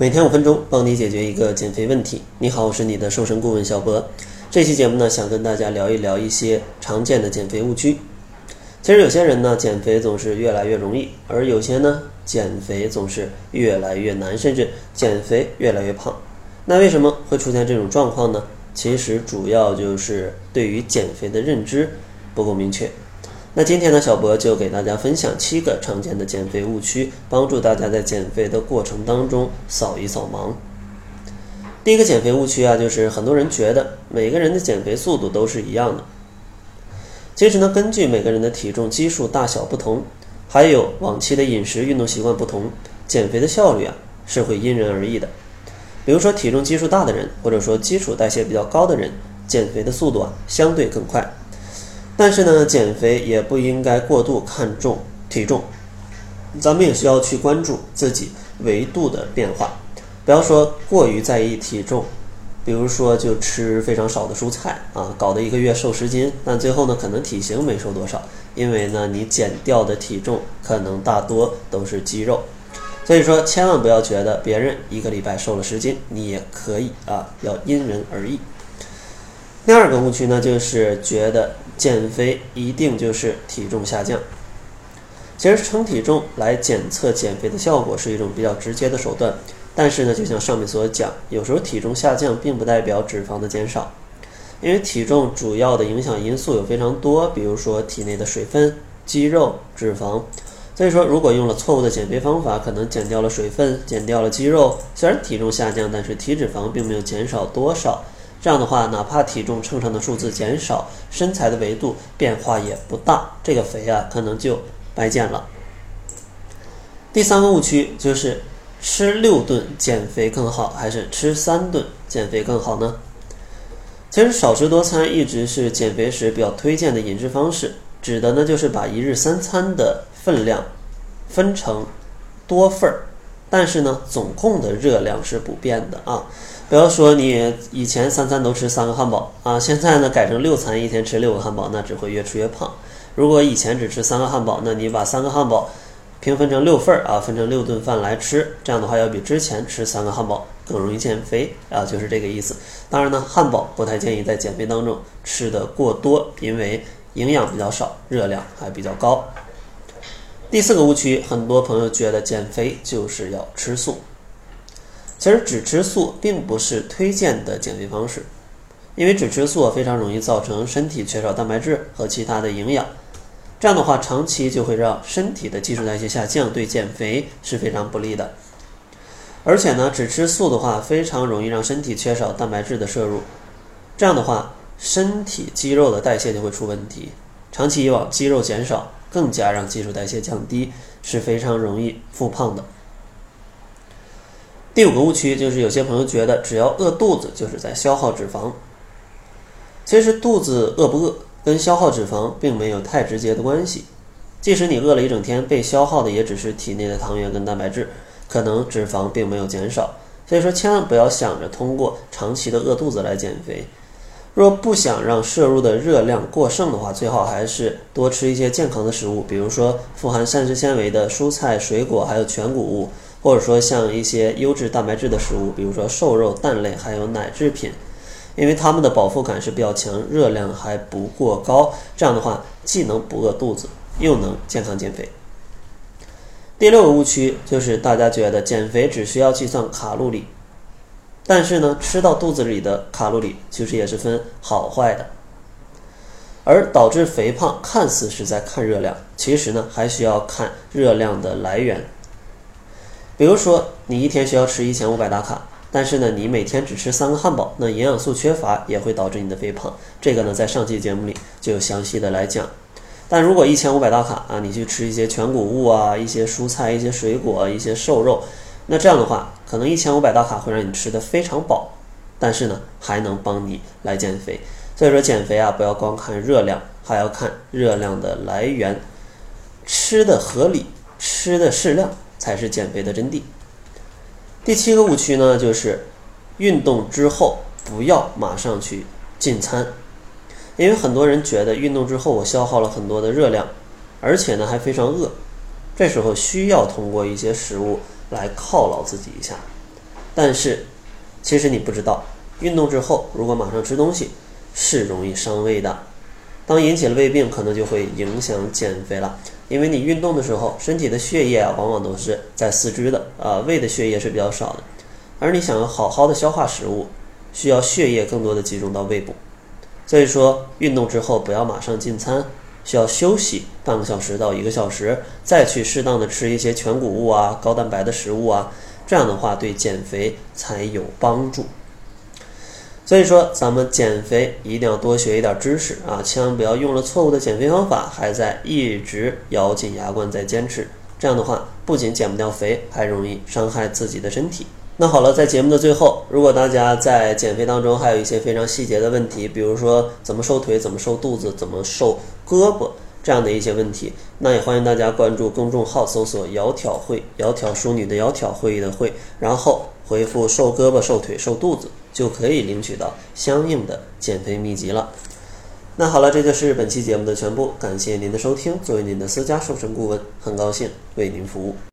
每天五分钟，帮你解决一个减肥问题。你好，我是你的瘦身顾问小博。这期节目呢，想跟大家聊一聊一些常见的减肥误区。其实有些人呢，减肥总是越来越容易，而有些呢，减肥总是越来越难，甚至减肥越来越胖。那为什么会出现这种状况呢？其实主要就是对于减肥的认知不够明确。那今天呢，小博就给大家分享七个常见的减肥误区，帮助大家在减肥的过程当中扫一扫盲。第一个减肥误区啊，就是很多人觉得每个人的减肥速度都是一样的。其实呢，根据每个人的体重基数大小不同，还有往期的饮食运动习惯不同，减肥的效率啊是会因人而异的。比如说体重基数大的人，或者说基础代谢比较高的人，减肥的速度啊相对更快。但是呢，减肥也不应该过度看重体重，咱们也需要去关注自己维度的变化，不要说过于在意体重，比如说就吃非常少的蔬菜啊，搞得一个月瘦十斤，但最后呢可能体型没瘦多少，因为呢你减掉的体重可能大多都是肌肉，所以说千万不要觉得别人一个礼拜瘦了十斤，你也可以啊，要因人而异。第二个误区呢，就是觉得减肥一定就是体重下降。其实称体重来检测减肥的效果是一种比较直接的手段，但是呢，就像上面所讲，有时候体重下降并不代表脂肪的减少，因为体重主要的影响因素有非常多，比如说体内的水分、肌肉、脂肪。所以说，如果用了错误的减肥方法，可能减掉了水分，减掉了肌肉，虽然体重下降，但是体脂肪并没有减少多少。这样的话，哪怕体重秤上的数字减少，身材的维度变化也不大，这个肥啊可能就白减了。第三个误区就是吃六顿减肥更好，还是吃三顿减肥更好呢？其实少食多餐一直是减肥时比较推荐的饮食方式，指的呢就是把一日三餐的分量分成多份儿，但是呢总共的热量是不变的啊。不要说你以前三餐都吃三个汉堡啊，现在呢改成六餐，一天吃六个汉堡，那只会越吃越胖。如果以前只吃三个汉堡，那你把三个汉堡平分成六份儿啊，分成六顿饭来吃，这样的话要比之前吃三个汉堡更容易减肥啊，就是这个意思。当然呢，汉堡不太建议在减肥当中吃的过多，因为营养比较少，热量还比较高。第四个误区，很多朋友觉得减肥就是要吃素。其实只吃素并不是推荐的减肥方式，因为只吃素非常容易造成身体缺少蛋白质和其他的营养，这样的话长期就会让身体的基础代谢下降，对减肥是非常不利的。而且呢，只吃素的话非常容易让身体缺少蛋白质的摄入，这样的话身体肌肉的代谢就会出问题，长期以往肌肉减少，更加让基础代谢降低，是非常容易复胖的。第五个误区就是有些朋友觉得只要饿肚子就是在消耗脂肪。其实肚子饿不饿跟消耗脂肪并没有太直接的关系。即使你饿了一整天，被消耗的也只是体内的糖原跟蛋白质，可能脂肪并没有减少。所以说千万不要想着通过长期的饿肚子来减肥。若不想让摄入的热量过剩的话，最好还是多吃一些健康的食物，比如说富含膳食纤维的蔬菜、水果，还有全谷物。或者说像一些优质蛋白质的食物，比如说瘦肉、蛋类，还有奶制品，因为它们的饱腹感是比较强，热量还不过高。这样的话，既能不饿肚子，又能健康减肥。第六个误区就是大家觉得减肥只需要计算卡路里，但是呢，吃到肚子里的卡路里其实也是分好坏的，而导致肥胖看似是在看热量，其实呢还需要看热量的来源。比如说，你一天需要吃一千五百大卡，但是呢，你每天只吃三个汉堡，那营养素缺乏也会导致你的肥胖。这个呢，在上期节目里就有详细的来讲。但如果一千五百大卡啊，你去吃一些全谷物啊，一些蔬菜、一些水果、一些瘦肉，那这样的话，可能一千五百大卡会让你吃的非常饱，但是呢，还能帮你来减肥。所以说，减肥啊，不要光看热量，还要看热量的来源，吃的合理，吃的适量。才是减肥的真谛。第七个误区呢，就是运动之后不要马上去进餐，因为很多人觉得运动之后我消耗了很多的热量，而且呢还非常饿，这时候需要通过一些食物来犒劳自己一下。但是其实你不知道，运动之后如果马上吃东西是容易伤胃的。当引起了胃病，可能就会影响减肥了。因为你运动的时候，身体的血液啊，往往都是在四肢的，啊，胃的血液是比较少的。而你想要好好的消化食物，需要血液更多的集中到胃部。所以说，运动之后不要马上进餐，需要休息半个小时到一个小时，再去适当的吃一些全谷物啊、高蛋白的食物啊，这样的话对减肥才有帮助。所以说，咱们减肥一定要多学一点知识啊，千万不要用了错误的减肥方法，还在一直咬紧牙关在坚持。这样的话，不仅减不掉肥，还容易伤害自己的身体。那好了，在节目的最后，如果大家在减肥当中还有一些非常细节的问题，比如说怎么瘦腿、怎么瘦肚子、怎么瘦胳膊这样的一些问题，那也欢迎大家关注公众号，搜索“窈窕会”，窈窕淑女的窈窕，会议的会，然后回复“瘦胳膊、瘦腿、瘦肚子”。就可以领取到相应的减肥秘籍了。那好了，这就是本期节目的全部，感谢您的收听。作为您的私家瘦身顾问，很高兴为您服务。